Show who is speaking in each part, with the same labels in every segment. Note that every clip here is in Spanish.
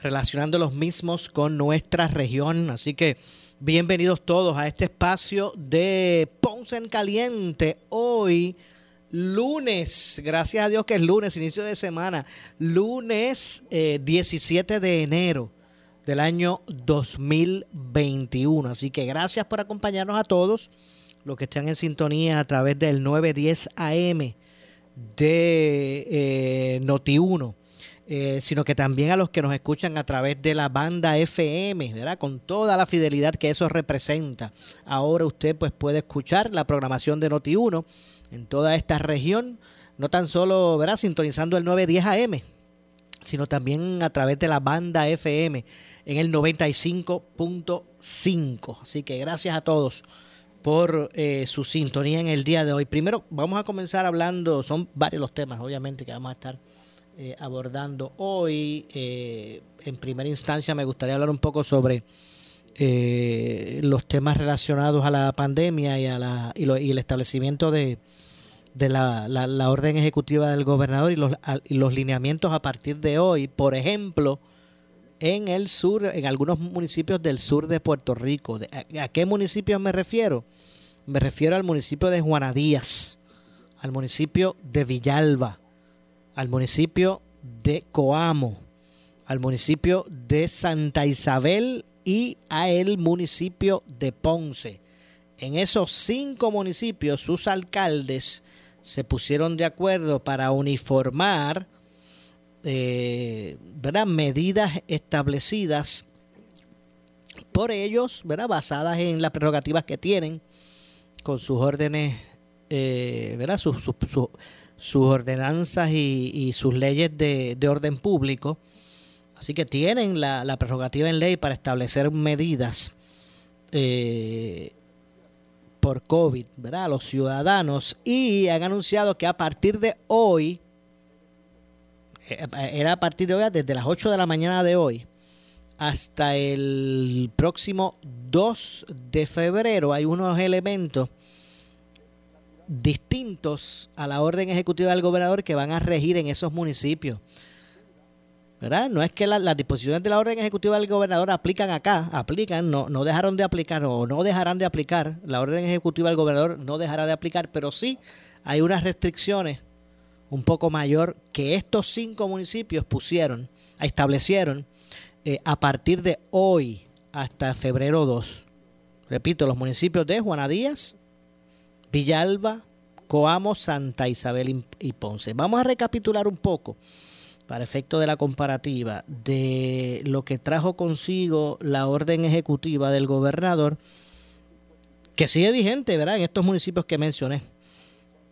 Speaker 1: relacionando los mismos con nuestra región. Así que bienvenidos todos a este espacio de Ponce en Caliente. Hoy lunes, gracias a Dios que es lunes, inicio de semana, lunes 17 eh, de enero del año 2021. Así que gracias por acompañarnos a todos los que están en sintonía a través del 910 AM de eh, Noti1. Eh, sino que también a los que nos escuchan a través de la banda FM, ¿verdad? Con toda la fidelidad que eso representa. Ahora usted pues puede escuchar la programación de Noti1 en toda esta región, no tan solo ¿verdad? sintonizando el 910 AM, sino también a través de la banda FM en el 95.5. Así que gracias a todos por eh, su sintonía en el día de hoy. Primero vamos a comenzar hablando, son varios los temas obviamente que vamos a estar eh, abordando hoy. Eh, en primera instancia me gustaría hablar un poco sobre los temas relacionados a la pandemia y, a la, y el establecimiento de, de la, la, orden ejecutiva del gobernador y los, lineamientos a partir de hoy, por ejemplo, en el sur, en algunos municipios del sur de Puerto Rico. ¿A, qué municipios me refiero? Me refiero al municipio de Juanadías, al municipio de Villalba, al municipio de Coamo, al municipio de Santa Isabel y a el municipio de Ponce. En esos cinco municipios, sus alcaldes se pusieron de acuerdo para uniformar eh, medidas establecidas por ellos, ¿verdad? basadas en las prerrogativas que tienen con sus órdenes, eh, ¿verdad? Sus, sus, ordenanzas y, sus leyes de, orden público. Así que tienen la, prerrogativa en ley para establecer medidas eh, por COVID, ¿verdad? Los ciudadanos y han anunciado que a partir de hoy, eh, era a partir de hoy, desde las 8 de la mañana de hoy, hasta el próximo 2 de febrero, hay unos elementos distintos a la orden ejecutiva del gobernador que van a regir en esos municipios. No es que las disposiciones de la orden ejecutiva del gobernador aplican acá, aplican, no, no dejaron de aplicar o no dejarán de aplicar, la orden ejecutiva del gobernador no dejará de aplicar, pero sí hay unas restricciones un poco mayor que estos cinco municipios pusieron, establecieron eh, a partir de hoy hasta febrero 2. Repito, los municipios de Juana Díaz, Villalba, Coamo, Santa Isabel y Ponce. Vamos a recapitular un poco para efecto de la comparativa de lo que trajo consigo la orden ejecutiva del gobernador, que sigue vigente, ¿verdad? En estos municipios que mencioné.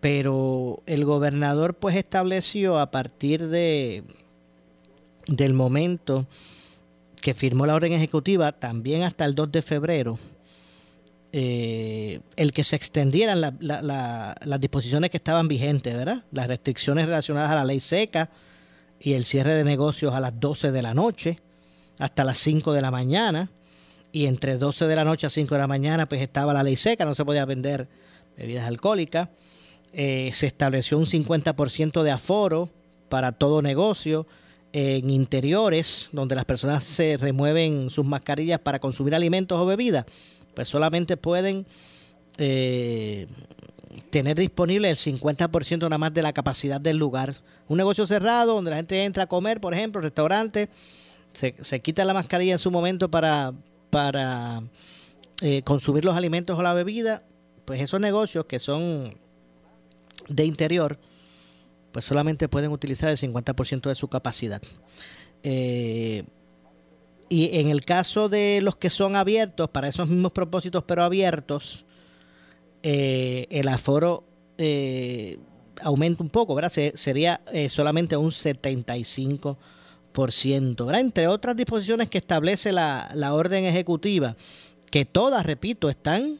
Speaker 1: Pero el gobernador pues estableció a partir de del momento que firmó la orden ejecutiva, también hasta el 2 de febrero, eh, el que se extendieran las disposiciones que estaban vigentes, ¿verdad? Las restricciones relacionadas a la ley seca, y el cierre de negocios a las 12 de la noche hasta las 5 de la mañana. Y entre 12 de la noche a 5 de la mañana pues estaba la ley seca, no se podía vender bebidas alcohólicas. Eh, se estableció un 50% de aforo para todo negocio en interiores donde las personas se remueven sus mascarillas para consumir alimentos o bebidas. Pues solamente pueden eh, tener disponible el 50% nada más de la capacidad del lugar. Un negocio cerrado donde la gente entra a comer, por ejemplo, restaurante, se, se quita la mascarilla en su momento para, para eh, consumir los alimentos o la bebida, pues esos negocios que son de interior, pues solamente pueden utilizar el 50% de su capacidad. Eh, y en el caso de los que son abiertos, para esos mismos propósitos, pero abiertos, eh, el aforo eh, aumenta un poco, ¿verdad? sería solamente un 75%, ¿verdad? Entre otras disposiciones que establece la, la orden ejecutiva, que todas, repito, están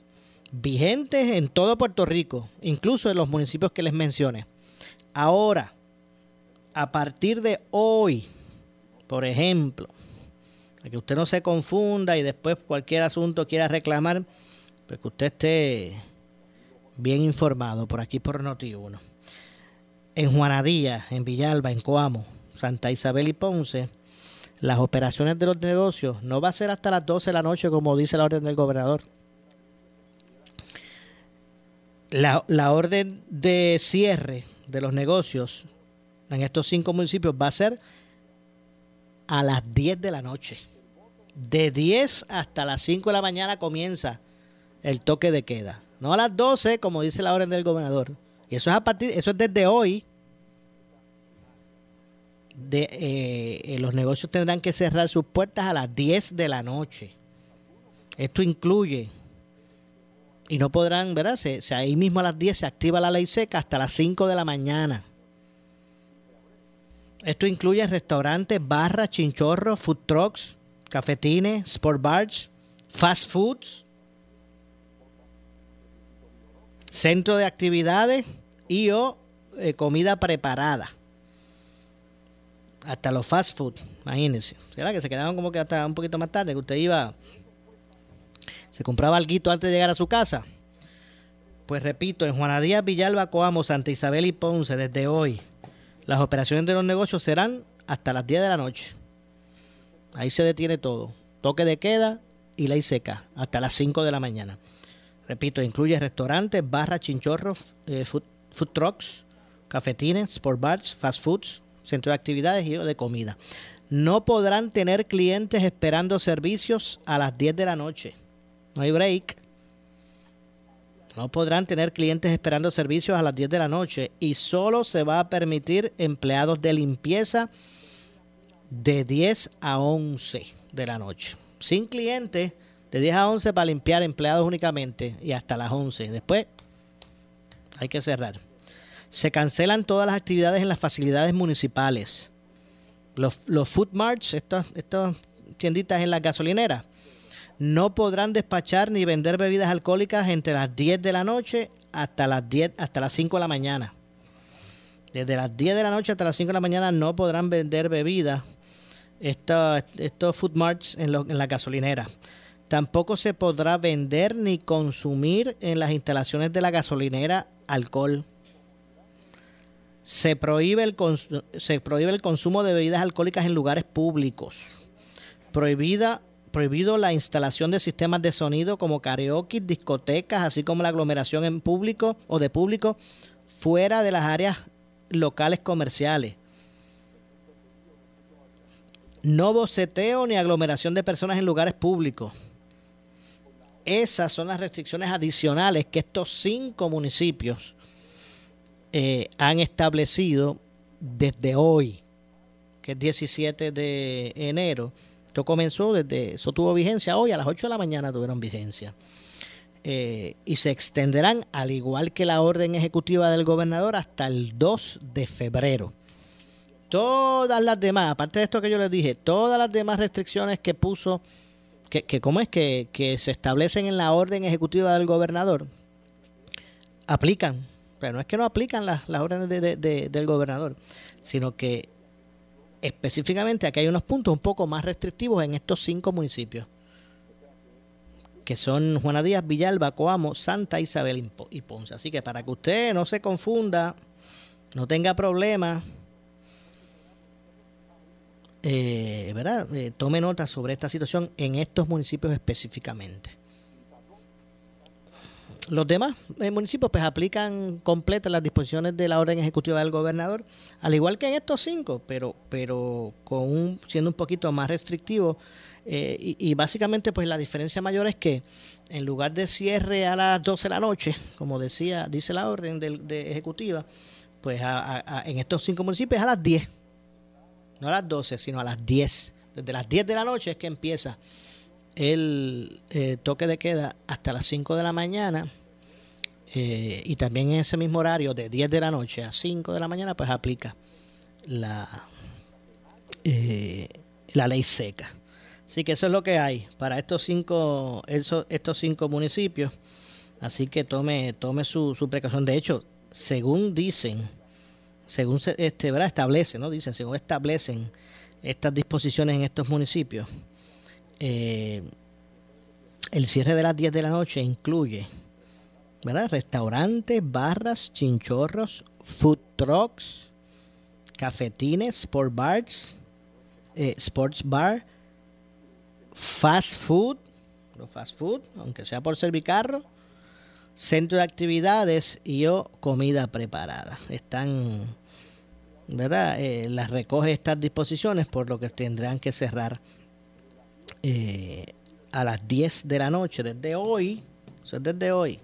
Speaker 1: vigentes en todo Puerto Rico, incluso en los municipios que les mencioné. Ahora, a partir de hoy, por ejemplo, que usted no se confunda y después cualquier asunto quiera reclamar, pues que usted esté bien informado por aquí por Noti1. En Juanadía, en Villalba, en Coamo, Santa Isabel y Ponce, las operaciones de los negocios no va a ser hasta las 12 de la noche como dice la orden del gobernador la, orden de cierre de los negocios en estos cinco municipios va a ser a las 10 de la noche. De 10 hasta las 5 de la mañana comienza el toque de queda. No a las 12, como dice la orden del gobernador. Y eso es a partir, eso es desde hoy. De, eh, eh, los negocios tendrán que cerrar sus puertas a las 10 de la noche. Esto incluye y no podrán, ¿verdad? Se, ahí mismo a las 10 se activa la ley seca hasta las 5 de la mañana. Esto incluye restaurantes, barras, chinchorros, food trucks, cafetines, sport bars, fast foods, centro de actividades y o eh, comida preparada. Hasta los fast food, imagínense. ¿Será que se quedaban como que hasta un poquito más tarde? Que usted iba se compraba algo antes de llegar a su casa. Pues repito, en Juana Díaz, Villalba, Coamo, Santa Isabel y Ponce, desde hoy, las operaciones de los negocios serán hasta las 10 de la noche. Ahí se detiene todo. Toque de queda y ley seca, hasta las 5 de la mañana. Repito, incluye restaurantes, barras, chinchorros, eh, food, food, trucks, cafetines, sport bars, fast foods, centro de actividades y de comida. No podrán tener clientes esperando servicios a las 10 de la noche no hay break. No podrán tener clientes esperando servicios a las 10 de la noche y solo se va a permitir empleados de limpieza de 10 a 11 de la noche. Sin clientes, de 10 a 11 para limpiar empleados únicamente y hasta las 11. Después hay que cerrar. Se cancelan todas las actividades en las facilidades municipales. Los, los food marts, estas, estas tienditas en las gasolineras, no podrán despachar ni vender bebidas alcohólicas entre las 10 de la noche hasta las 10 hasta las 5 de la mañana. Desde las 10 de la noche hasta las 5 de la mañana no podrán vender bebidas estos, estos food marts en, en la gasolinera. Tampoco se podrá vender ni consumir en las instalaciones de la gasolinera alcohol. Se prohíbe el, se prohíbe el consumo de bebidas alcohólicas en lugares públicos. Prohibida prohibido la instalación de sistemas de sonido como karaoke, discotecas, así como la aglomeración en público o de público fuera de las áreas locales comerciales. No boceteo ni aglomeración de personas en lugares públicos. Esas son las restricciones adicionales que estos cinco municipios eh, han establecido desde hoy, que es 17 de enero esto comenzó desde, eso tuvo vigencia hoy, a las 8 de la mañana tuvieron vigencia. Eh, y se extenderán, al igual que la orden ejecutiva del gobernador, hasta el 2 de febrero. Todas las demás, aparte de esto que yo les dije, todas las demás restricciones que puso, que, que ¿cómo es? Que, que se establecen en la orden ejecutiva del gobernador, aplican. Pero no es que no aplican las, las órdenes del gobernador, sino que específicamente aquí hay unos puntos un poco más restrictivos en estos cinco municipios, que son Juana Díaz, Villalba, Coamo, Santa Isabel y Ponce. Así que para que usted no se confunda, no tenga problemas, eh, ¿verdad? Eh, tome nota sobre esta situación en estos municipios específicamente. Los demás eh, municipios pues aplican completas las disposiciones de la orden ejecutiva del gobernador, al igual que en estos cinco, pero, pero con un, siendo un poquito más restrictivo Eh, y, básicamente, pues la diferencia mayor es que en lugar de cierre a las 12 de la noche, como decía, dice la orden de, ejecutiva, pues en estos cinco municipios a las 10. No a las 12, sino a las 10. Desde las 10 de la noche es que empieza el eh, toque de queda hasta las 5 de la mañana. Eh, y también en ese mismo horario, de 10 de la noche a 5 de la mañana, pues aplica la, la ley seca. Así que eso es lo que hay para estos cinco, estos cinco municipios. Así que tome, tome su, precaución. De hecho, según dicen, según se este, ¿verdad? establecen, ¿no? Dicen, según establecen estas disposiciones en estos municipios, eh, el cierre de las 10 de la noche incluye ¿verdad? restaurantes, barras, chinchorros, food trucks, cafetines, sport bars, eh, sports bar, fast food, no fast food, aunque sea por servicarro, centro de actividades y o comida preparada. Están, ¿verdad? Eh, las recoge estas disposiciones, por lo que tendrán que cerrar eh, a las 10 de la noche, desde hoy, o desde hoy,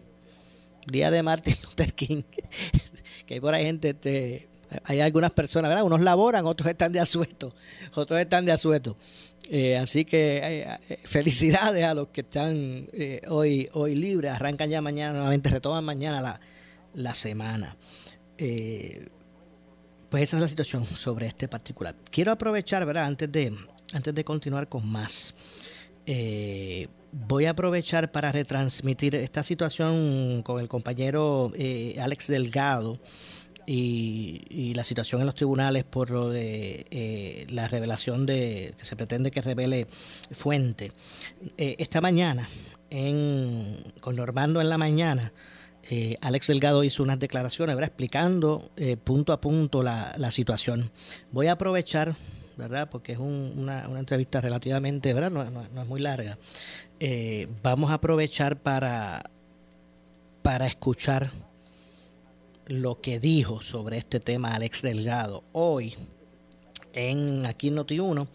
Speaker 1: día de Martin Luther King, que hay por ahí gente, este, hay algunas personas, ¿verdad? Unos laboran, otros están de asueto, otros están de asueto. Eh, así que eh, eh, felicidades a los que están hoy, hoy libres, arrancan ya mañana nuevamente, retoman mañana la, la semana. pues esa es la situación sobre este particular. Quiero aprovechar, ¿verdad? Antes de, antes de continuar con más, voy a aprovechar para retransmitir esta situación con el compañero Alex Delgado y, la situación en los tribunales por lo de eh, la revelación de que se pretende que revele fuente. Eh, esta mañana, en, con Normando en la mañana, eh, Alex Delgado hizo unas declaraciones, ¿verdad? explicando punto a punto la, la, situación. Voy a aprovechar, ¿verdad? porque es una, una, entrevista relativamente, ¿verdad? No, no es muy larga. vamos a aprovechar para, para escuchar lo que dijo sobre este tema Alex Delgado hoy en aquí en Noti1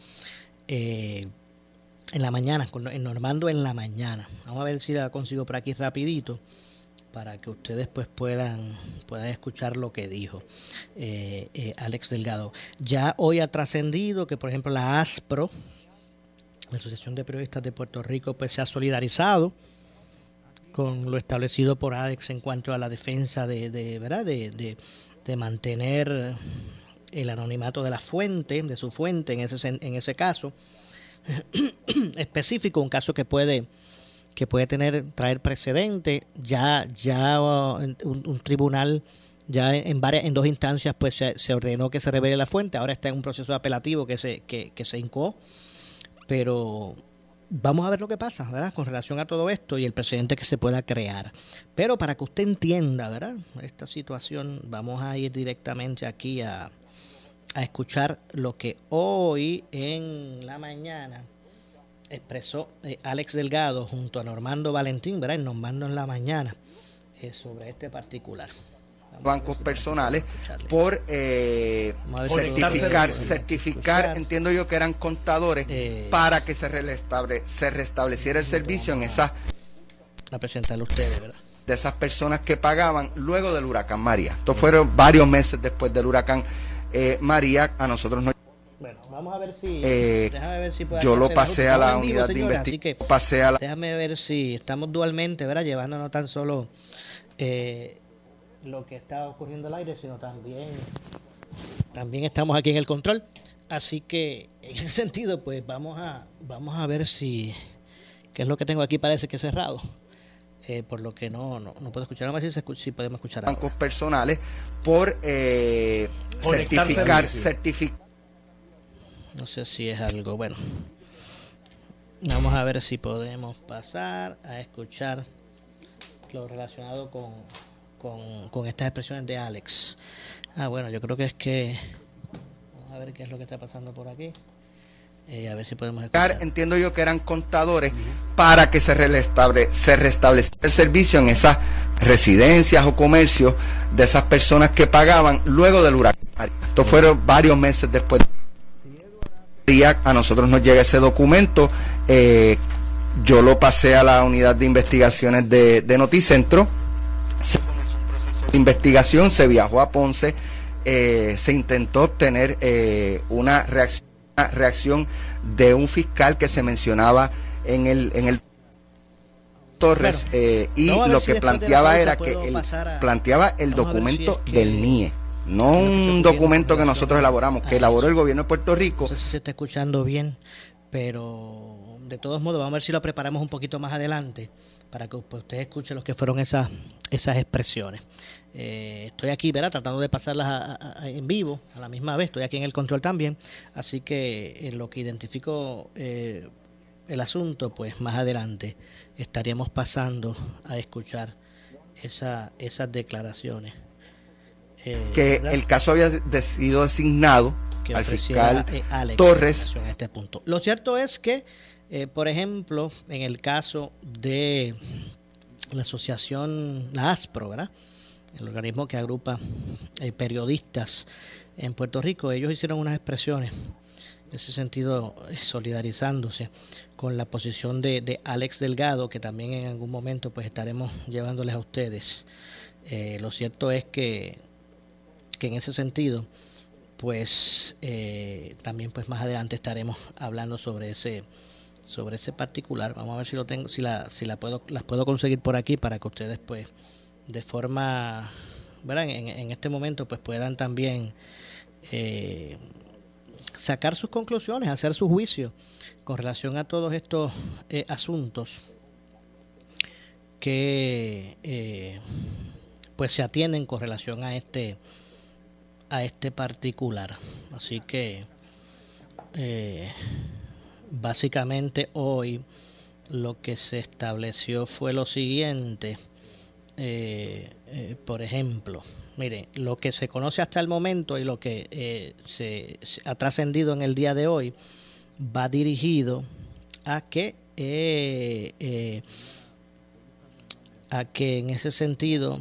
Speaker 1: eh, en la mañana, en Normando en la mañana. Vamos a ver si la consigo por aquí rapidito para que ustedes pues puedan, puedan escuchar lo que dijo eh, eh, Alex Delgado. Ya hoy ha trascendido que por ejemplo la ASPRO, la Asociación de Periodistas de Puerto Rico, pues se ha solidarizado con lo establecido por Alex en cuanto a la defensa de, ¿verdad? De, mantener el anonimato de la fuente, de su fuente en ese, en ese caso específico, un caso que puede que puede tener traer precedente, ya ya uh, un, tribunal ya en varias en dos instancias pues se, ordenó que se revele la fuente, ahora está en un proceso apelativo que se que, que se incó, pero vamos a ver lo que pasa, ¿verdad? Con relación a todo esto y el precedente que se pueda crear. Pero para que usted entienda, ¿verdad? Esta situación, vamos a ir directamente aquí a, a escuchar lo que hoy en la mañana expresó eh, Alex Delgado junto a Normando Valentín, ¿verdad? En Normando en la mañana eh, sobre este particular
Speaker 2: bancos personales por eh, certificar, certificar, entiendo yo que eran contadores eh, para que se, restable, se restableciera el servicio en esas
Speaker 1: la ustedes, ¿verdad?
Speaker 2: de esas personas que pagaban luego del huracán María. Esto fueron varios meses después del huracán eh, María. A nosotros no.
Speaker 1: Bueno, vamos a ver si.
Speaker 2: déjame ver si yo lo pasé a la unidad de investigación. Pasé a la...
Speaker 1: Déjame ver si estamos dualmente, ¿verdad? Llevándonos tan solo eh, lo que está ocurriendo al aire, sino también, también estamos aquí en el control. Así que en ese sentido, pues vamos a, vamos a ver si, qué es lo que tengo aquí, parece que es cerrado. Eh, por lo que no, no, puedo escuchar más si, si podemos escuchar
Speaker 2: bancos personales por eh, certificar certificar
Speaker 1: no sé si es algo bueno vamos a ver si podemos pasar a escuchar lo relacionado con con, estas expresiones de Alex. Ah, bueno, yo creo que es que... Vamos a ver qué es lo que está pasando por aquí. Eh, a ver si podemos
Speaker 2: escuchar. Entiendo yo que eran contadores para que se, restable, restableciera el servicio en esas residencias o comercios de esas personas que pagaban luego del huracán. Esto fueron varios meses después. A nosotros nos llega ese documento Eh, yo lo pasé a la unidad de investigaciones de, de Noticentro. Se investigación, se viajó a Ponce, eh, se intentó obtener eh, una, reacción, una reacción de un fiscal que se mencionaba en el, en el Torres eh, y lo que planteaba era que planteaba el documento del NIE no un documento que nosotros elaboramos, que elaboró el gobierno de Puerto Rico.
Speaker 1: No sé si se está escuchando bien, pero de todos modos vamos a ver si lo preparamos un poquito más adelante para que usted escuche lo que fueron esas, esas expresiones. Eh, estoy aquí, ¿verdad? Tratando de pasarlas en vivo a la misma vez. Estoy aquí en el control también. Así que en lo que identifico eh, el asunto, pues más adelante estaríamos pasando a escuchar esa, esas declaraciones.
Speaker 2: Eh, que el caso había sido asignado al fiscal eh, Torres.
Speaker 1: En este punto. Lo cierto es que, eh, por ejemplo, en el caso de la asociación, la ASPRO, ¿verdad? El organismo que agrupa periodistas en Puerto Rico, ellos hicieron unas expresiones en ese sentido solidarizándose con la posición de, Alex Delgado, que también en algún momento pues estaremos llevándoles a ustedes. Eh, lo cierto es que, que, en ese sentido, pues eh, también pues más adelante estaremos hablando sobre ese sobre ese particular. Vamos a ver si lo tengo, si la, si la puedo, las puedo conseguir por aquí para que ustedes pues de forma, ¿verdad? En, en este momento pues puedan también eh, sacar sus conclusiones, hacer su juicio con relación a todos estos eh, asuntos que eh, pues se atienden con relación a este a este particular así que eh, básicamente hoy lo que se estableció fue lo siguiente por ejemplo Mire, lo que se conoce hasta el momento y lo que eh, se, ha trascendido en el día de hoy va dirigido a que eh, eh, a que en ese sentido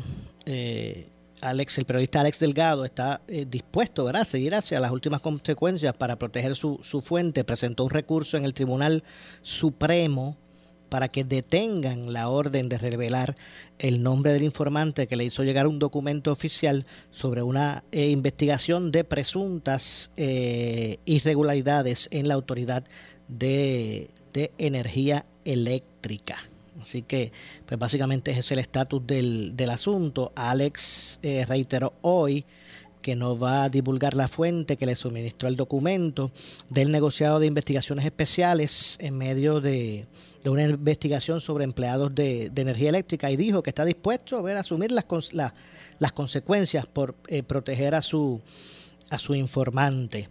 Speaker 1: Alex, el periodista Alex Delgado está dispuesto a seguir hacia las últimas consecuencias para proteger su, su fuente. Presentó un recurso en el Tribunal Supremo para que detengan la orden de revelar el nombre del informante que le hizo llegar un documento oficial sobre una eh, investigación de presuntas eh, irregularidades en la autoridad de, energía eléctrica. Así que, pues básicamente ese es el estatus del, asunto. Alex eh, reiteró hoy que no va a divulgar la fuente que le suministró el documento del negociado de investigaciones especiales en medio de, una investigación sobre empleados de, energía eléctrica y dijo que está dispuesto a ver asumir las, las consecuencias por eh, proteger a su, a su informante.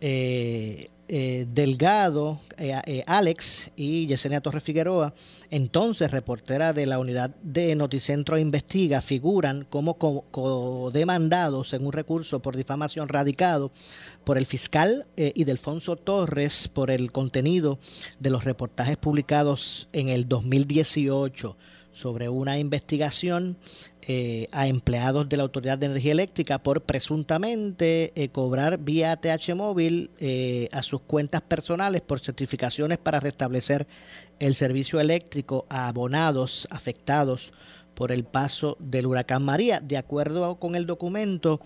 Speaker 1: Eh, eh, Delgado, eh, Alex y Yesenia Torres Figueroa, entonces reportera de la unidad de Noticentro Investiga, figuran como co-demandados en un recurso por difamación radicado por el fiscal y Delfonso Torres por el contenido de los reportajes publicados en el 2018 sobre una investigación eh, a empleados de la Autoridad de Energía Eléctrica por presuntamente eh, cobrar vía TH móvil eh, a sus cuentas personales por certificaciones para restablecer el servicio eléctrico a abonados afectados por el paso del huracán María. De acuerdo con el documento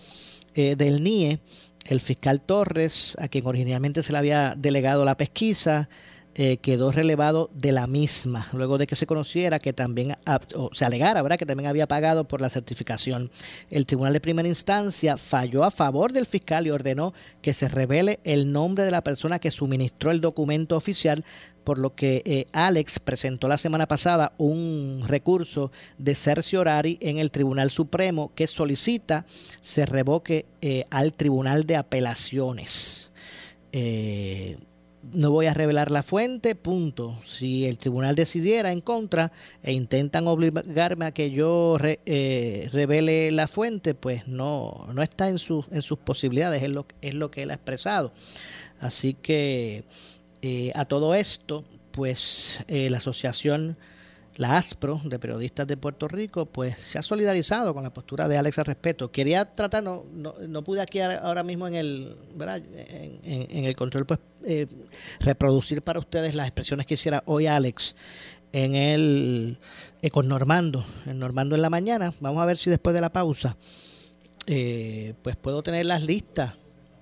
Speaker 1: del NIE, el fiscal Torres, a quien originalmente se le había delegado la pesquisa, eh, quedó relevado de la misma, luego de que se conociera que también, o se alegara, ¿verdad?, que también había pagado por la certificación. El Tribunal de Primera Instancia falló a favor del fiscal y ordenó que se revele el nombre de la persona que suministró el documento oficial, por lo que eh, Alex presentó la semana pasada un recurso de cerciorari en el Tribunal Supremo que solicita se revoque eh, al Tribunal de Apelaciones. No voy a revelar la fuente, punto. Si el tribunal decidiera en contra e intentan obligarme a que yo eh, revele la fuente, pues no, no está en, su, en sus posibilidades, es lo, es lo que él ha expresado. Así que eh, a todo esto, pues eh, la asociación la ASPRO de periodistas de Puerto Rico, pues se ha solidarizado con la postura de Alex al respecto. Quería tratar, no, no, pude aquí ahora mismo en el, En, el control, pues eh, reproducir para ustedes las expresiones que hiciera hoy Alex en el con Normando, en Normando en la mañana. Vamos a ver si después de la pausa, eh, pues puedo tener las listas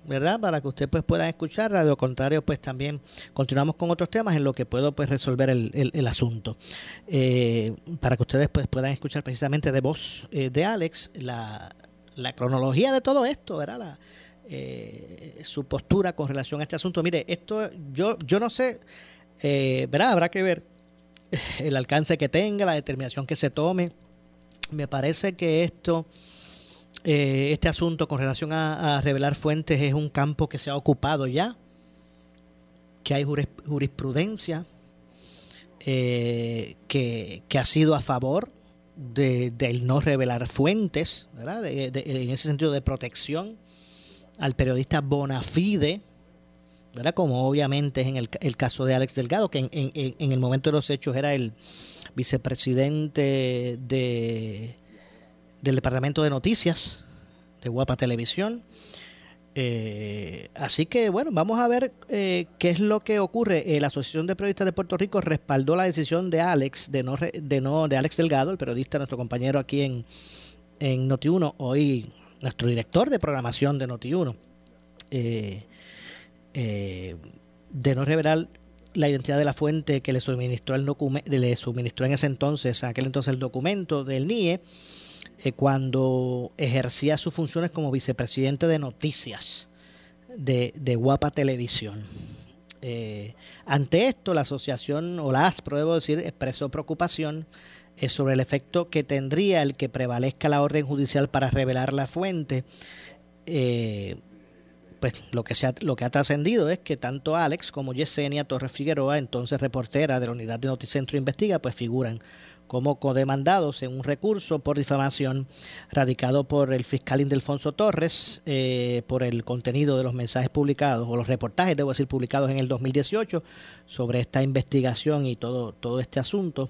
Speaker 1: ¿verdad? Para que usted pues pueda escuchar, de lo contrario pues también continuamos con otros temas en lo que puedo pues resolver el, el, asunto. Eh, para que ustedes pues puedan escuchar precisamente de voz eh, de Alex la, la, cronología de todo esto, ¿verdad? La, eh, su postura con relación a este asunto. Mire, esto yo, yo no sé, ¿verdad? Habrá que ver el alcance que tenga, la determinación que se tome. Me parece que esto eh, este asunto con relación a, revelar fuentes es un campo que se ha ocupado ya, que hay jurisprudencia eh, que, ha sido a favor de, del no revelar fuentes, en ese sentido de protección al periodista bona fide, ¿verdad? como obviamente es en el, caso de Alex Delgado, que en el momento de los hechos era el vicepresidente de del Departamento de Noticias de Guapa Televisión. Eh, así que bueno, vamos a ver eh, qué es lo que ocurre. Eh, la Asociación de Periodistas de Puerto Rico respaldó la decisión de Alex, de no, de no, de Alex Delgado, el periodista, nuestro compañero aquí en, en Noti1, hoy nuestro director de programación de Noti1, de no revelar la identidad de la fuente que le suministró el le suministró en ese entonces, aquel entonces el documento del NIE eh, cuando ejercía sus funciones como vicepresidente de noticias de, Guapa Televisión. Eh, ante esto, la asociación, o la ASPRO, debo decir, expresó preocupación eh, sobre el efecto que tendría el que prevalezca la orden judicial para revelar la fuente. pues lo que, se ha, lo que ha trascendido es que tanto Alex como Yesenia Torres Figueroa, entonces reportera de la unidad de Noticentro Investiga, pues figuran como codemandados en un recurso por difamación radicado por el fiscal Indelfonso Torres eh, por el contenido de los mensajes publicados o los reportajes, debo decir, publicados en el 2018 sobre esta investigación y todo, todo este asunto.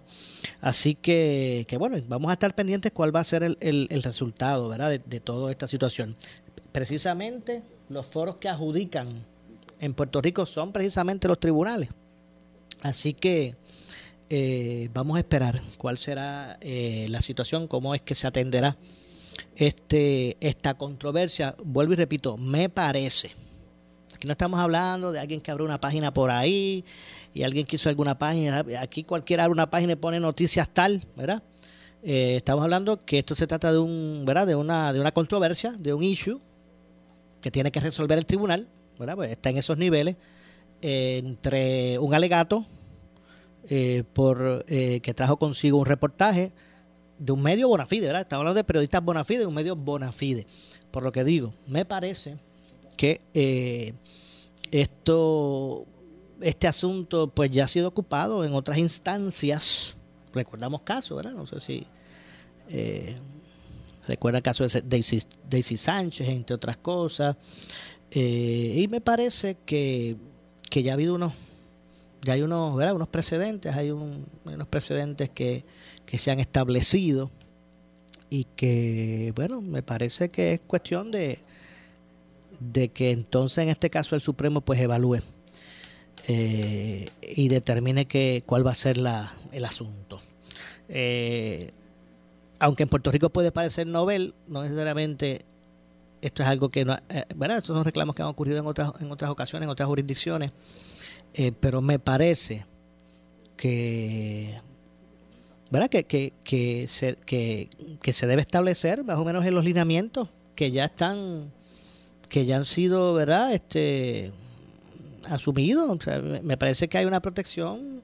Speaker 1: Así que, que bueno, vamos a estar pendientes cuál va a ser el, el, resultado ¿verdad? De, de toda esta situación. Precisamente los foros que adjudican en Puerto Rico son precisamente los tribunales. Así que eh, vamos a esperar cuál será eh, la situación, cómo es que se atenderá este esta controversia. Vuelvo y repito, me parece. Aquí no estamos hablando de alguien que abre una página por ahí y alguien que hizo alguna página. Aquí cualquiera abre una página y pone noticias tal, ¿verdad? Eh, estamos hablando que esto se trata de un, ¿verdad? De una, de una controversia, de un issue que tiene que resolver el tribunal, ¿verdad? Pues está en esos niveles entre un alegato eh, por eh, que trajo consigo un reportaje de un medio bonafide, ¿verdad? Estamos hablando de periodistas bonafide, de un medio bonafide. Por lo que digo, me parece que eh, esto, este asunto, pues ya ha sido ocupado en otras instancias. Recordamos casos, ¿verdad? No sé si eh, recuerda el caso de Daisy, Daisy Sánchez, entre otras cosas. y me parece que, que ya ha habido unos ya hay unos, ¿verdad? unos precedentes, hay, unos precedentes que, se han establecido y que, bueno, me parece que es cuestión de, de que entonces en este caso el Supremo pues evalúe eh, y determine que, cuál va a ser la, el asunto. Eh, aunque en Puerto Rico puede parecer novel, no necesariamente esto es algo que no, eh. Estos son reclamos que han ocurrido en otras, en otras ocasiones, en otras jurisdicciones. Eh, pero me parece que, ¿verdad? Que, que, que, se, que, se debe establecer más o menos en los lineamientos que ya están, que ya han sido, ¿verdad? Este, asumidos. me parece que hay una protección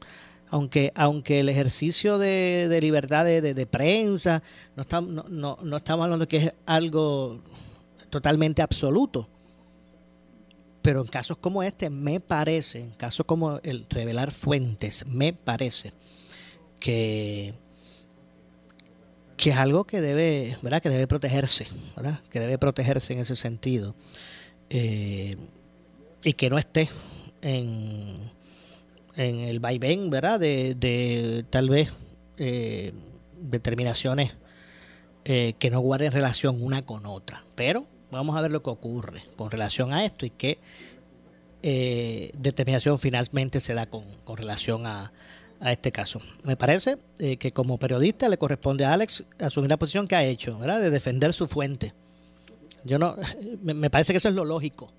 Speaker 1: aunque aunque el ejercicio de, de libertad de, de, prensa no, estamos no, no, no, estamos hablando de que es algo totalmente absoluto pero en casos como este, me parece, en casos como el revelar fuentes, me parece que, que es algo que debe, ¿verdad? Que debe protegerse, ¿verdad? Que debe protegerse en ese sentido. Eh, y que no esté en, en el vaivén, ¿verdad? De, de tal vez eh, determinaciones eh, que no guarden relación una con otra. Pero vamos a ver lo que ocurre con relación a esto y qué eh, determinación finalmente se da con, con relación a, a, este caso. Me parece eh, que como periodista le corresponde a Alex asumir la posición que ha hecho, ¿verdad? de defender su fuente. Yo no, me, parece que eso es lo lógico.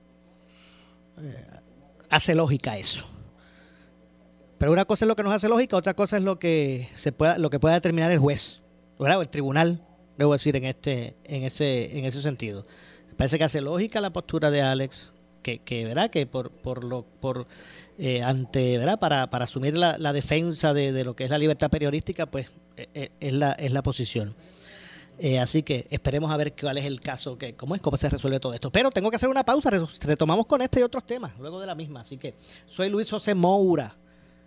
Speaker 1: Eh, hace lógica eso. Pero una cosa es lo que nos hace lógica, otra cosa es lo que se pueda, lo que pueda determinar el juez, ¿verdad? o el tribunal, debo decir en este, en ese, en ese sentido. Parece que hace lógica la postura de Alex, que, que ¿verdad? que por, por lo por eh, ante ¿verdad? Para, para asumir la, la defensa de, de, lo que es la libertad periodística pues eh, es la es la posición. Eh, así que esperemos a ver cuál es el caso que cómo es cómo se resuelve todo esto. Pero tengo que hacer una pausa retomamos con este y otros temas luego de la misma. Así que soy Luis José Moura.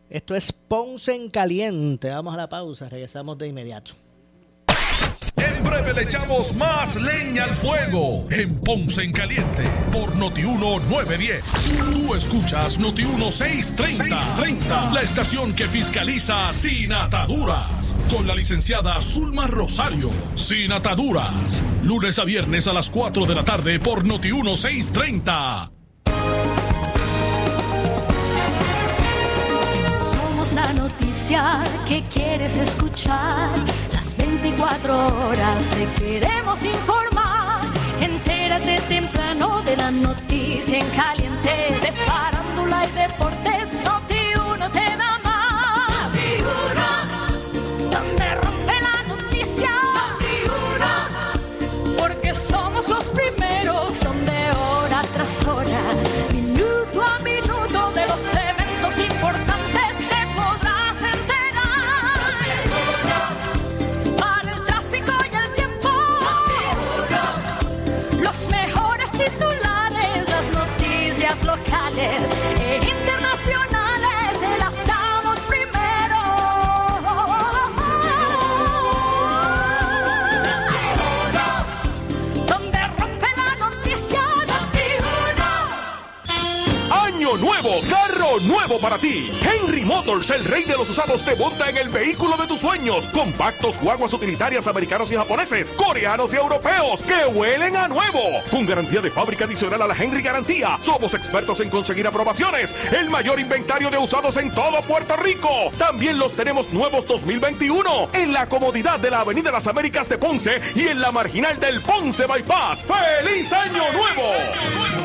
Speaker 1: Esto es Ponce en Caliente. Vamos a la pausa regresamos de inmediato
Speaker 3: en breve le echamos más leña al fuego en Ponce en Caliente por Notiuno 910. Tú escuchas Notiuno 630, 630, la estación que fiscaliza sin ataduras. Con la licenciada Zulma Rosario, sin ataduras. Lunes a viernes a las 4 de la tarde por Notiuno 630.
Speaker 4: Somos la noticia que quieres escuchar 24 horas te queremos informar. Entérate temprano de la noticia en caliente de farándula y deportes.
Speaker 3: Nuevo para ti. Henry Motors, el rey de los usados, te monta en el vehículo de tus sueños. Compactos, guaguas utilitarias americanos y japoneses, coreanos y europeos que huelen a nuevo. Con garantía de fábrica adicional a la Henry Garantía. Somos expertos en conseguir aprobaciones. El mayor inventario de usados en todo Puerto Rico. También los tenemos nuevos 2021 en la comodidad de la Avenida Las Américas de Ponce y en la marginal del Ponce Bypass. ¡Feliz Año Nuevo!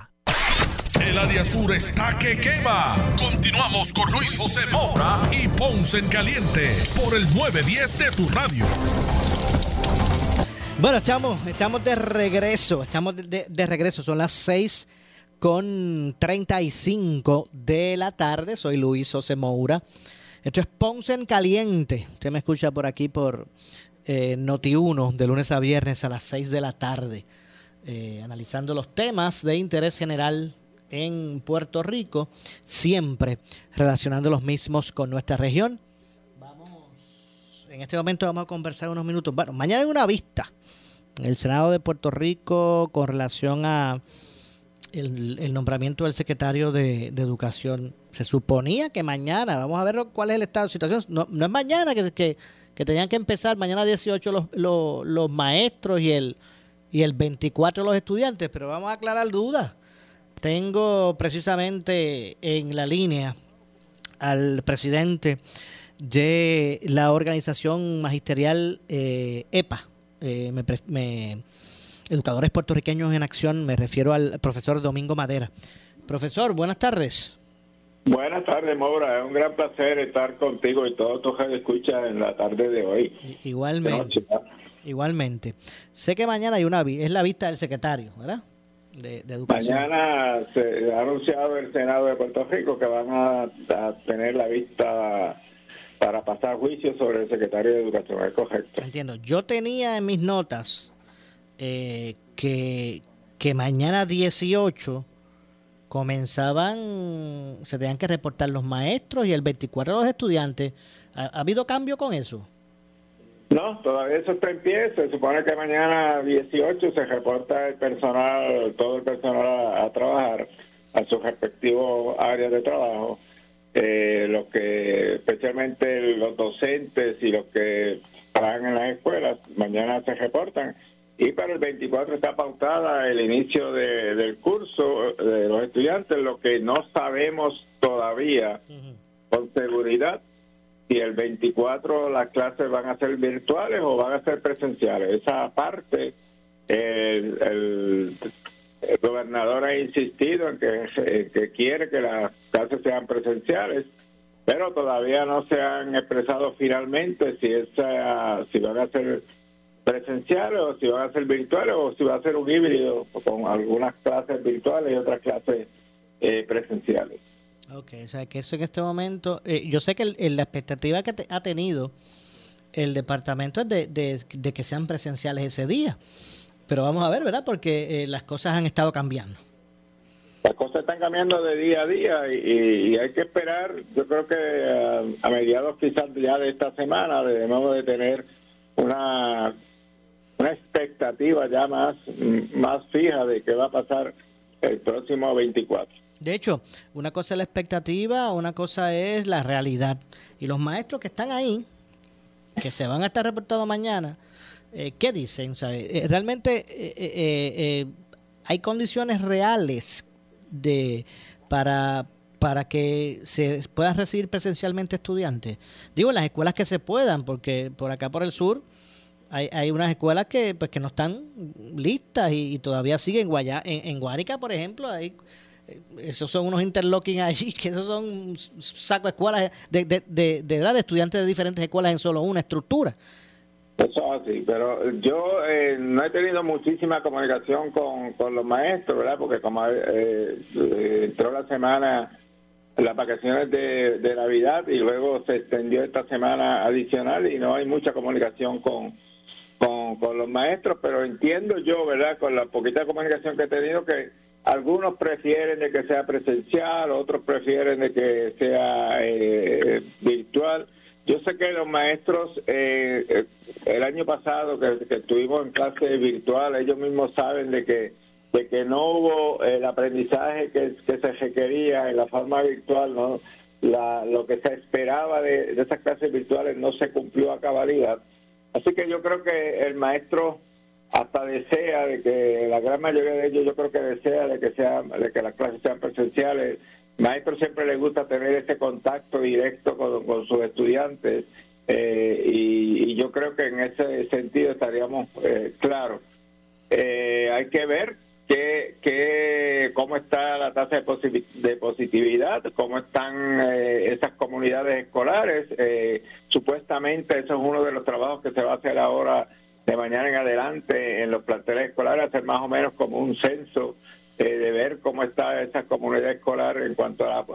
Speaker 3: El área sur está que quema. Continuamos con Luis José Moura y Ponce en Caliente por el 910 de tu radio.
Speaker 1: Bueno, estamos, estamos de regreso, estamos de, regreso, son las 6 con 35 de la tarde, soy Luis José Moura. Esto es Ponce en Caliente, usted me escucha por aquí por eh, Noti1 de lunes a viernes a las 6 de la tarde, eh, analizando los temas de interés general en Puerto Rico, siempre relacionando los mismos con nuestra región. En este momento vamos a conversar unos minutos. Bueno, mañana hay una vista el Senado de Puerto Rico con relación a el, nombramiento del secretario de, Educación. Se suponía que mañana, vamos a ver cuál es el estado de situación. No, es mañana que, que, que tenían que empezar, mañana 18 los, los, los maestros y el, y el 24 los estudiantes, pero vamos a aclarar dudas. Tengo precisamente en la línea al presidente de la organización magisterial eh, EPA, eh, me pre- me- Educadores Puertorriqueños en Acción, me refiero al profesor Domingo Madera. Profesor, buenas tardes.
Speaker 5: Buenas tardes, Maura. Es un gran placer estar contigo y todos tus que escuchan en la tarde de hoy.
Speaker 1: Igualmente. Igualmente. Sé que mañana hay una es la vista del secretario, ¿verdad? De, de Educación.
Speaker 5: Mañana se ha anunciado el Senado de Puerto Rico que van a, a tener la vista para pasar juicio sobre el secretario de Educación. Es correcto.
Speaker 1: Entiendo. Yo tenía en mis notas eh, que, que mañana 18 comenzaban, se tenían que reportar los maestros y el 24 los estudiantes. ¿Ha, ha habido cambio con eso?
Speaker 5: No, todavía eso está en pie. Se supone que mañana 18 se reporta el personal, todo el personal a, a trabajar a sus respectivos áreas de trabajo. Eh, los que, especialmente los docentes y los que trabajan en las escuelas, mañana se reportan. Y para el 24 está pautada el inicio de- del curso de los estudiantes, lo que no sabemos todavía con seguridad si el 24 las clases van a ser virtuales o van a ser presenciales. Esa parte, el, gobernador ha insistido en que, que quiere que las clases sean presenciales, pero todavía no se han expresado finalmente si, esa, si van a ser presenciales o si van a ser virtuales o si va a ser un híbrido con algunas clases virtuales y otras clases eh, presenciales.
Speaker 1: Ok, o sea que eso en este momento, eh, yo sé que el- el- la expectativa que te- ha tenido el departamento es de, de- de que sean presenciales ese día. Pero vamos a ver, ¿verdad? Porque eh, las cosas han estado cambiando.
Speaker 5: Las cosas están cambiando de día a día y, y- hay que esperar, yo creo que eh, a, mediados quizás ya de esta semana debemos de tener una, una expectativa ya más, más fija de qué va a pasar el próximo 24.
Speaker 1: De hecho, una cosa es la expectativa, una cosa es la realidad. Y los maestros que están ahí, que se van a estar reportando mañana, eh, ¿qué dicen? ¿Sabe? Eh, realmente eh, eh, eh, hay condiciones reales de para para que se puedan recibir presencialmente estudiantes. Digo, en las escuelas que se puedan, porque por acá por el sur Hay, hay unas escuelas que pues que no están listas y, todavía siguen Guaya, en, en Guánica, por ejemplo, hay eh, esos son unos interlocking allí, que esos son saco escuelas de, de, de, de, estudiantes de diferentes escuelas en solo una estructura.
Speaker 5: Eso así, pero yo eh, no he tenido muchísima comunicación con, con los maestros, ¿verdad? Porque como eh, entró la semana, las vacaciones de, de Navidad y luego se extendió esta semana adicional y no hay mucha comunicación con, con, con los maestros, pero entiendo yo, ¿verdad? Con la poquita comunicación que he tenido que algunos prefieren de que sea presencial, otros prefieren de que sea eh, virtual. Yo sé que los maestros, eh, eh, el año pasado que, que, estuvimos en clase virtual, ellos mismos saben de que de que no hubo el aprendizaje que, que se requería en la forma virtual, no la, lo que se esperaba de, de esas clases virtuales no se cumplió a cabalidad. Así que yo creo que el maestro hasta desea de que la gran mayoría de ellos yo creo que desea de que sea de que las clases sean presenciales maestro siempre le gusta tener ese contacto directo con, sus estudiantes eh, y, yo creo que en ese sentido estaríamos eh, claros eh, hay que ver que, que, cómo está la tasa de, de positividad, cómo están esas comunidades escolares. supuestamente eso es uno de los trabajos que se va a hacer ahora de mañana en adelante en los planteles escolares, hacer más o menos como un censo eh, de ver cómo está esa comunidad escolar en cuanto a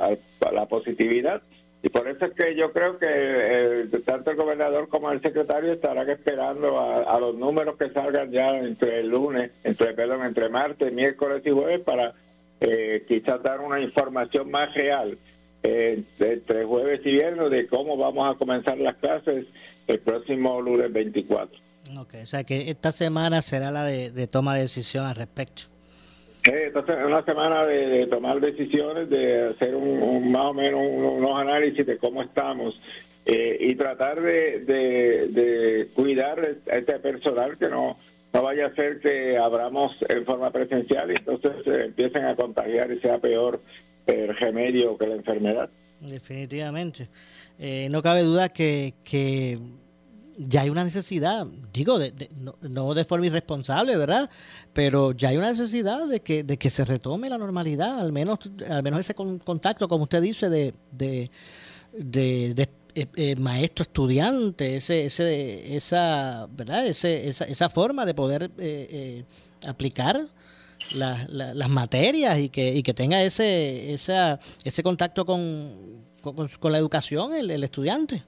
Speaker 5: la, positividad. Y por eso es que yo creo que eh, tanto el gobernador como el secretario estarán esperando a, los números que salgan ya entre el lunes, entre perdón, entre martes, miércoles y jueves para eh, quizás dar una información más real entre jueves y viernes de cómo vamos a comenzar las clases el próximo lunes 24.
Speaker 1: Ok, o sea que esta semana será la de, toma de decisión al respecto.
Speaker 5: Entonces, es una semana de, tomar decisiones, de hacer un, más o menos unos análisis de cómo estamos eh, y tratar de, de, cuidar a este personal que no, no vaya a ser que abramos en forma presencial y entonces empiecen a contagiar y sea peor el remedio que la enfermedad.
Speaker 1: Definitivamente. Eh, no cabe duda que, que ya hay una necesidad, digo, de, no, de forma irresponsable, ¿verdad? Pero ya hay una necesidad de que, de que se retome la normalidad, al menos, al menos ese contacto, como usted dice, de, de, de, eh, eh, maestro estudiante, ese, ese, esa, ¿verdad? Ese, esa, esa forma de poder eh, aplicar las materias y que, y que tenga ese, esa, ese contacto con, con, la educación el, el estudiante.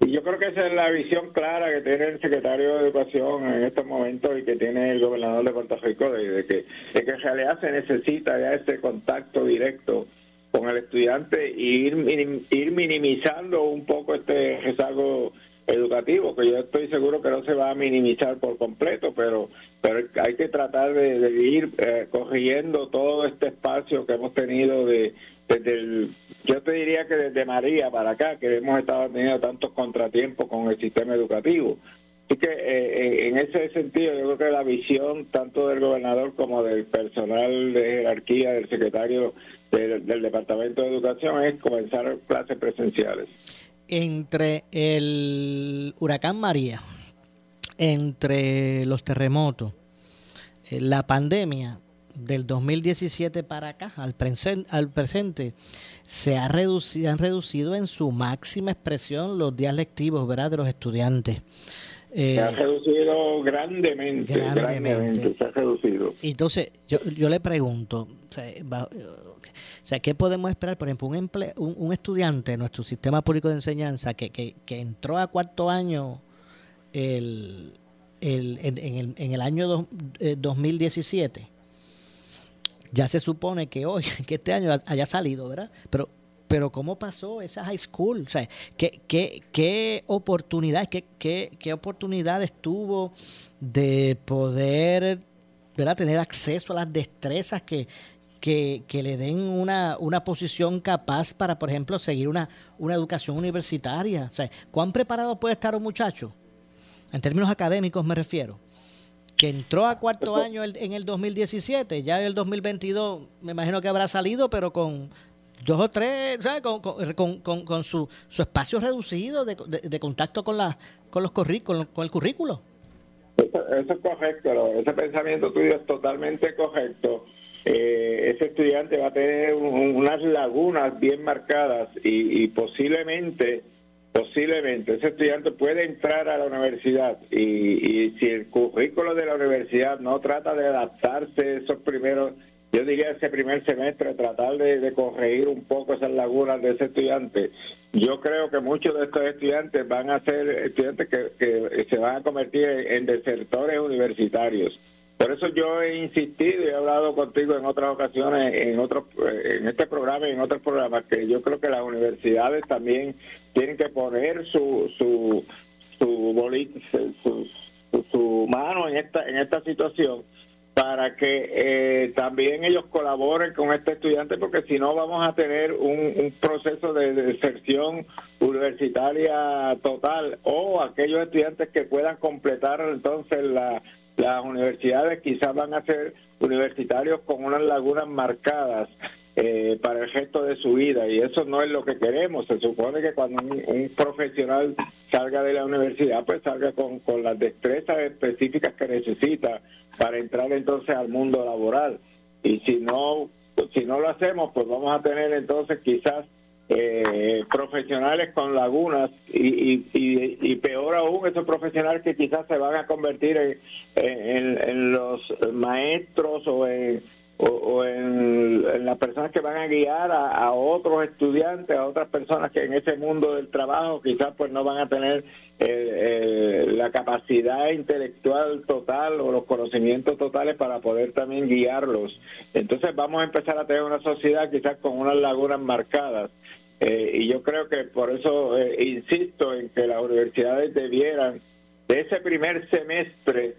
Speaker 5: Y yo creo que esa es la visión clara que tiene el secretario de Educación en estos momentos y que tiene el gobernador de Puerto Rico, de, que, de que en realidad se necesita ya ese contacto directo con el estudiante y ir, ir minimizando un poco este rezago educativo, que yo estoy seguro que no se va a minimizar por completo, pero pero hay que tratar de, ir eh, corrigiendo todo este espacio que hemos tenido de desde el yo te diría que desde María para acá, que hemos estado teniendo tantos contratiempos con el sistema educativo. Así que eh, eh, en ese sentido yo creo que la visión tanto del gobernador como del personal de jerarquía del secretario del, Departamento de Educación es comenzar clases presenciales.
Speaker 1: Entre el huracán María, entre los terremotos, eh, la pandemia, del 2017 para acá, al, al presente, se ha reducido, han reducido en su máxima expresión los días lectivos ¿verdad? de los estudiantes.
Speaker 5: se ha eh, reducido grandemente, grandemente, se ha reducido.
Speaker 1: Entonces, yo, yo le pregunto, o sea, ¿qué podemos esperar? Por ejemplo, un, un, estudiante de nuestro sistema público de enseñanza que, que, que entró a cuarto año el, el, en, el, en el año 2017 ya se supone que hoy, que este año haya salido, ¿verdad? Pero, pero ¿cómo pasó esa high school? O sea, ¿qué, qué, qué oportunidades, qué, qué, qué oportunidades tuvo de poder ¿verdad? tener acceso a las destrezas que, que, que, le den una, una posición capaz para, por ejemplo, seguir una, una educación universitaria. O sea, ¿cuán preparado puede estar un muchacho? En términos académicos me refiero que entró a cuarto año en el 2017, ya en el 2022 me imagino que habrá salido, pero con dos o tres, ¿sabes? Con, con, con, su, su espacio reducido de, de, contacto con, la, con, los con, con el currículo.
Speaker 5: Eso, eso es correcto, ese pensamiento tuyo es totalmente correcto. Eh, ese estudiante va a tener un- unas lagunas bien marcadas y, y posiblemente, posiblemente ese estudiante puede entrar a la universidad y, y si el currículo de la universidad no trata de adaptarse esos primeros, yo diría ese primer semestre, tratar de, corregir un poco esas lagunas de ese estudiante, yo creo que muchos de estos estudiantes van a ser estudiantes que, que se van a convertir en, desertores universitarios. Por eso yo he insistido y he hablado contigo en otras ocasiones, en otros, en este programa y en otros programas, que yo creo que las universidades también tienen que poner su su su, boli- su, su- mano en esta en esta situación para que eh, también ellos colaboren con este estudiante porque si no vamos a tener un, un proceso de deserción universitaria total o aquellos estudiantes que puedan completar entonces la, las universidades quizás van a ser universitarios con unas lagunas marcadas eh, para el resto de su vida y eso no es lo que queremos. Se supone que cuando un, profesional salga de la universidad, pues salga con, con las destrezas específicas que necesita para entrar entonces al mundo laboral. Y si no, si no lo hacemos, pues vamos a tener entonces quizás eh, profesionales con lagunas y, y, y, y peor aún esos profesionales que quizás se van a convertir en, en, en los maestros o en o, en, las personas que van a guiar a, otros estudiantes, a otras personas que en ese mundo del trabajo quizás pues no van a tener eh, la capacidad intelectual total o los conocimientos totales para poder también guiarlos. Entonces vamos a empezar a tener una sociedad quizás con unas lagunas marcadas. Eh, y yo creo que por eso eh, insisto en que las universidades debieran de ese primer semestre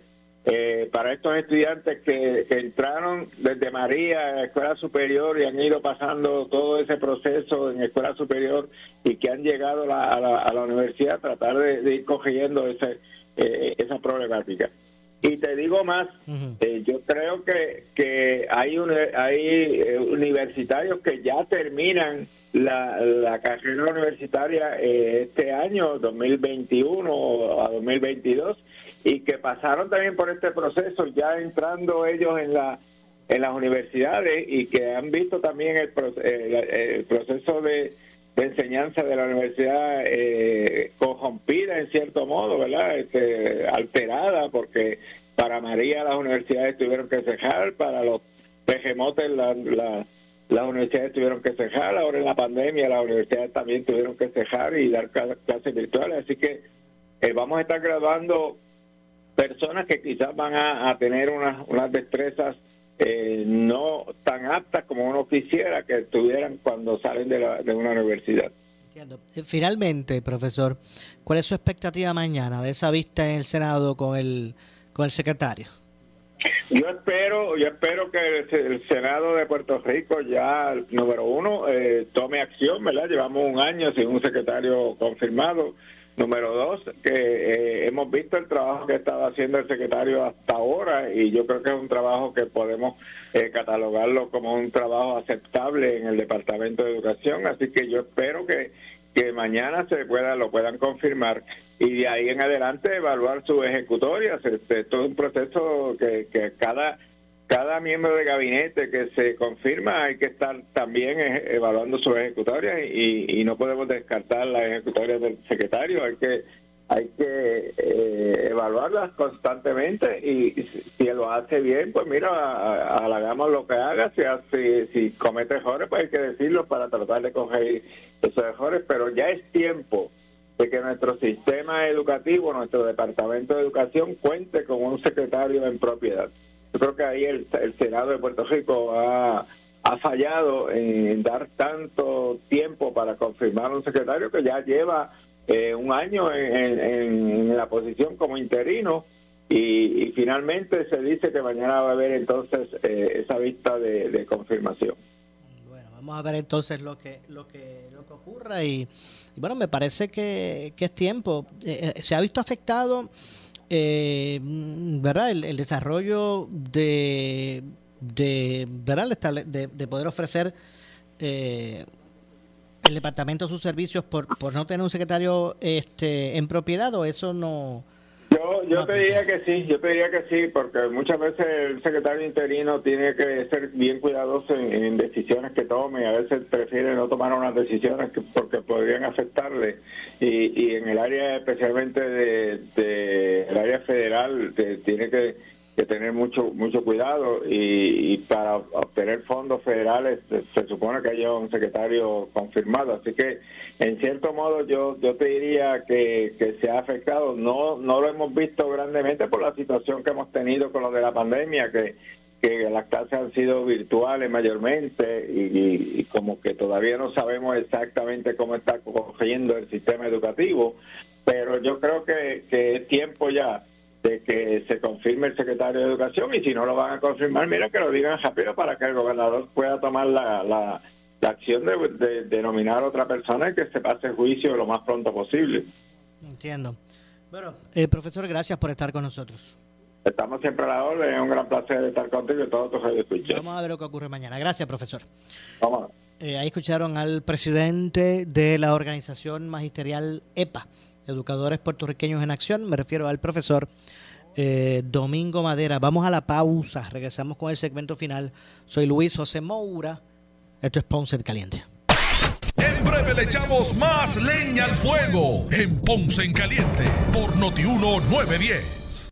Speaker 5: eh, para estos estudiantes que, que entraron desde María a la escuela superior y han ido pasando todo ese proceso en escuela superior y que han llegado la- a, la, a la universidad, tratar de, de ir cogiendo ese, eh, esa problemática. Y te digo más, eh, yo creo que, que hay, uni- hay eh, universitarios que ya terminan la, la carrera universitaria eh, este año, 2021 a 2022, y que pasaron también por este proceso, ya entrando ellos en la en las universidades y que han visto también el, pro- el proceso de, enseñanza de la universidad eh, corrompida en cierto modo, ¿verdad? Este, alterada, porque para María las universidades tuvieron que cerrar, para los pejemotes la- la- las universidades tuvieron que cerrar, ahora en la pandemia las universidades también tuvieron que cerrar y dar cla- clases virtuales, así que eh, vamos a estar graduando personas que quizás van a, a tener unas, unas destrezas eh, no tan aptas como uno quisiera que tuvieran cuando salen de, la, de una universidad.
Speaker 1: Entiendo. Eh, Finalmente, profesor, ¿cuál es su expectativa mañana de esa vista en el Senado con el, con el secretario?
Speaker 5: Yo espero, yo espero que el, el Senado de Puerto Rico ya, número uno, eh, tome acción, ¿verdad? Llevamos un año sin un secretario confirmado. Número dos, que eh, hemos visto el trabajo que estaba haciendo el secretario hasta ahora y yo creo que es un trabajo que podemos eh, catalogarlo como un trabajo aceptable en el Departamento de Educación. Así que yo espero que, que mañana se pueda lo puedan confirmar y de ahí en adelante evaluar sus ejecutorias. Este, es un proceso que cada cada miembro de gabinete que se confirma hay que estar también evaluando sus ejecutorias y, no podemos descartar las ejecutorias del secretario. Hay que hay que eh, evaluarlas constantemente y si, lo hace bien, pues mira, halagamos lo que haga. Si, hace- si comete errores, pues hay que decirlo para tratar de coger esos errores, pero ya es tiempo de que nuestro sistema educativo, nuestro departamento de educación cuente con un secretario en propiedad. Yo creo que ahí el, el Senado de Puerto Rico ha, ha fallado en dar tanto tiempo para confirmar un secretario que ya lleva eh, un año en, en- la posición como interino y, finalmente se dice que mañana va a haber entonces eh, esa vista de, confirmación.
Speaker 1: Vamos a ver entonces lo que lo que, lo que ocurra y, y bueno, me parece que, que es tiempo. Eh, eh, se ha visto afectado, eh, mm, ¿verdad? El, el desarrollo de, de, ¿verdad? De, de poder ofrecer eh, el departamento sus servicios por, por no tener un secretario este en propiedad o eso no
Speaker 5: Yo, te diría que sí, yo te diría que sí, porque muchas veces el secretario interino tiene que ser bien cuidadoso en, decisiones que tome, a veces prefiere no tomar unas decisiones que, porque podrían afectarle, y, y en el área especialmente de, de el área federal tiene que que tener mucho mucho cuidado. Y, para obtener fondos federales se, supone que haya un secretario confirmado. Así que en cierto modo yo yo te diría que, que se ha afectado. No no lo hemos visto grandemente por la situación que hemos tenido con lo de la pandemia que que las clases han sido virtuales mayormente y, como que todavía no sabemos exactamente cómo está cogiendo el sistema educativo, pero yo creo que, que es tiempo ya de que se confirme el secretario de Educación y si no lo van a confirmar, mira que lo digan rápido para que el gobernador pueda tomar la, la, acción de, de, nominar a otra persona y que se pase el juicio lo más pronto posible.
Speaker 1: Entiendo. Bueno, eh, profesor, gracias por estar con nosotros.
Speaker 5: Estamos siempre a la orden, es un gran placer estar contigo y todos tus.
Speaker 1: Vamos a ver lo que ocurre mañana. Gracias, profesor. Vamos. Eh, ahí escucharon al presidente de la organización magisterial EPA, Educadores Puertorriqueños en Acción, me refiero al profesor eh, Domingo Madera. Vamos a la pausa, regresamos con el segmento final. Soy Luis José Moura, esto es Ponce en Caliente.
Speaker 3: En breve le echamos más leña al fuego en Ponce en Caliente por Notiuno 910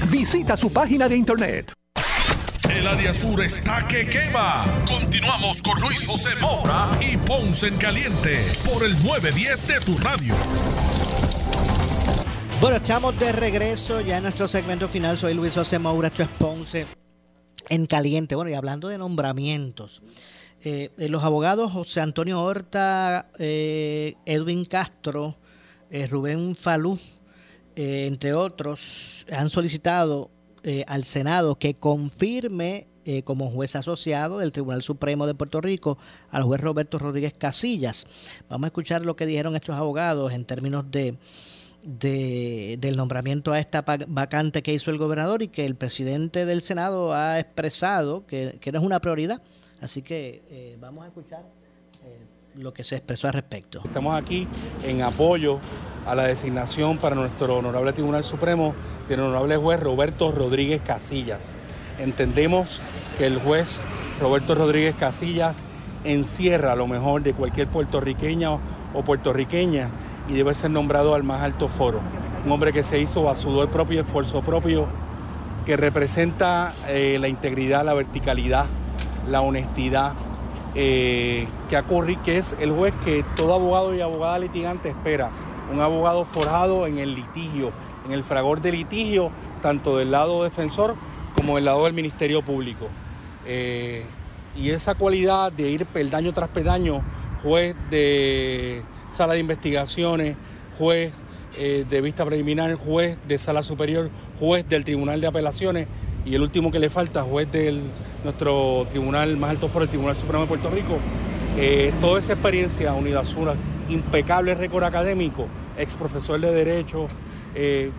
Speaker 6: Visita su página de internet.
Speaker 3: El área sur está que quema. Continuamos con Luis José Moura y Ponce en Caliente por el 910 de tu radio.
Speaker 1: Bueno, estamos de regreso ya en nuestro segmento final. Soy Luis José Moura, esto es Ponce en Caliente. Bueno, y hablando de nombramientos. Eh, eh, los abogados José Antonio Horta, eh, Edwin Castro, Rubén Falú, eh, entre otros, han solicitado eh, al Senado que confirme eh, como juez asociado del Tribunal Supremo de Puerto Rico al juez Roberto Rodríguez Casillas. Vamos a escuchar lo que dijeron estos abogados en términos de, del nombramiento a esta vacante que hizo el gobernador y que el presidente del Senado ha expresado que, que no es una prioridad. Así que vamos a escuchar lo que se expresó al respecto.
Speaker 7: Estamos aquí en apoyo a la designación para nuestro honorable Tribunal Supremo del honorable juez Roberto Rodríguez Casillas. Entendemos que el juez Roberto Rodríguez Casillas encierra lo mejor de cualquier puertorriqueña o puertorriqueña y debe ser nombrado al más alto foro. Un hombre que se hizo a sudor propio esfuerzo propio, que representa eh, la integridad, la verticalidad, la honestidad, eh, que, ocurre, que es el juez que todo abogado y abogada litigante espera un abogado forjado en el litigio, en el fragor de litigio, tanto del lado defensor como del lado del Ministerio Público. Eh, y esa cualidad de ir peldaño tras peldaño, juez de sala de investigaciones, juez eh, de vista preliminar, juez de sala superior, juez del Tribunal de Apelaciones y el último que le falta, juez de nuestro tribunal más alto foro, el Tribunal Supremo de Puerto Rico. Eh, toda esa experiencia, Unidad Sur, impecable récord académico, ex profesor de Derecho, eh,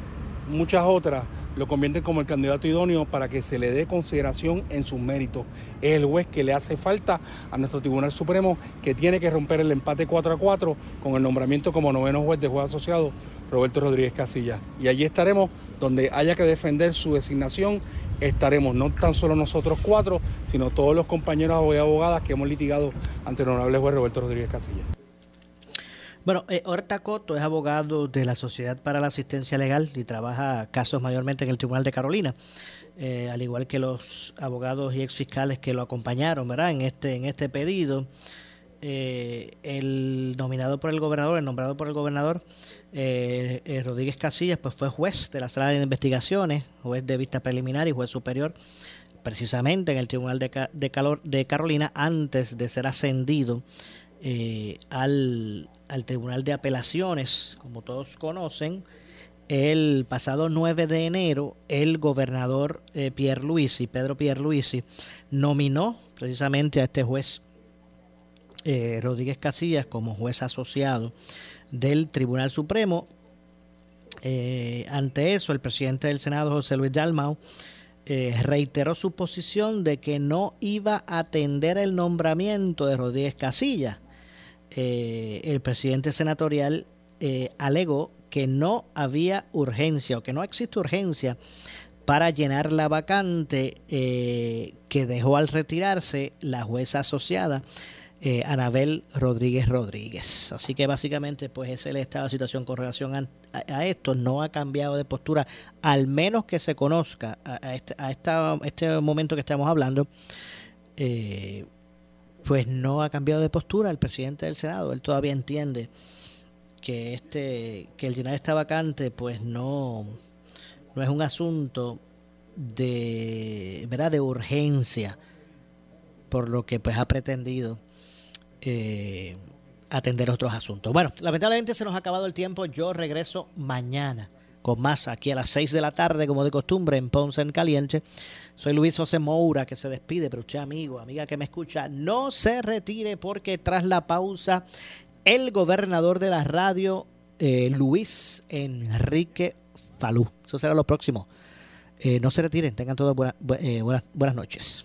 Speaker 7: muchas otras, lo convierten como el candidato idóneo para que se le dé consideración en sus méritos. Es el juez que le hace falta a nuestro Tribunal Supremo que tiene que romper el empate 4 a 4 con el nombramiento como noveno juez de juez asociado Roberto Rodríguez Casilla. Y allí estaremos donde haya que defender su designación. Estaremos no tan solo nosotros cuatro, sino todos los compañeros y abogadas que hemos litigado ante el honorable juez Roberto Rodríguez Casilla.
Speaker 1: Bueno, eh, Horta Coto es abogado de la Sociedad para la Asistencia Legal y trabaja casos mayormente en el Tribunal de Carolina, eh, al igual que los abogados y exfiscales que lo acompañaron, ¿verdad? En este en este pedido, eh, el nominado por el gobernador, el nombrado por el gobernador, eh, eh, Rodríguez Casillas, pues fue juez de la sala de investigaciones, juez de vista preliminar y juez superior, precisamente en el Tribunal de, Carolina, antes de ser ascendido eh, al, al Tribunal de Apelaciones, como todos conocen. El pasado 9 de enero, el gobernador Pierluisi, Pedro Pierluisi, nominó precisamente a este juez Rodríguez Casillas como juez asociado del Tribunal Supremo. Eh, ante eso, el presidente del Senado, José Luis Dalmau, eh, reiteró su posición de que no iba a atender el nombramiento de Rodríguez Casillas. Eh, el presidente senatorial alegó que no había urgencia o que no existe urgencia para llenar la vacante que dejó al retirarse la jueza asociada eh, Anabel Rodríguez Rodríguez. Así que básicamente pues esa es el estado de situación con relación a, esto. No ha cambiado de postura, al menos que se conozca a, a este, esta- este momento que estamos hablando. eh, pues no ha cambiado de postura el presidente del Senado. Él todavía entiende que este que el llenar esta vacante pues no no es un asunto de verdad de urgencia por lo que pues ha pretendido eh, atender otros asuntos. Bueno, lamentablemente se nos ha acabado el tiempo. Yo regreso mañana con más aquí a las 6 de la tarde, como de costumbre, en Ponce en Caliente. Soy Luis José Moura, que se despide, pero usted, amigo, amiga que me escucha, no se retire porque tras la pausa, el gobernador de la radio, eh, Luis Enrique Falú. Eso será lo próximo. Eh, no se retiren, tengan todas buena- bu- buenas, buenas noches.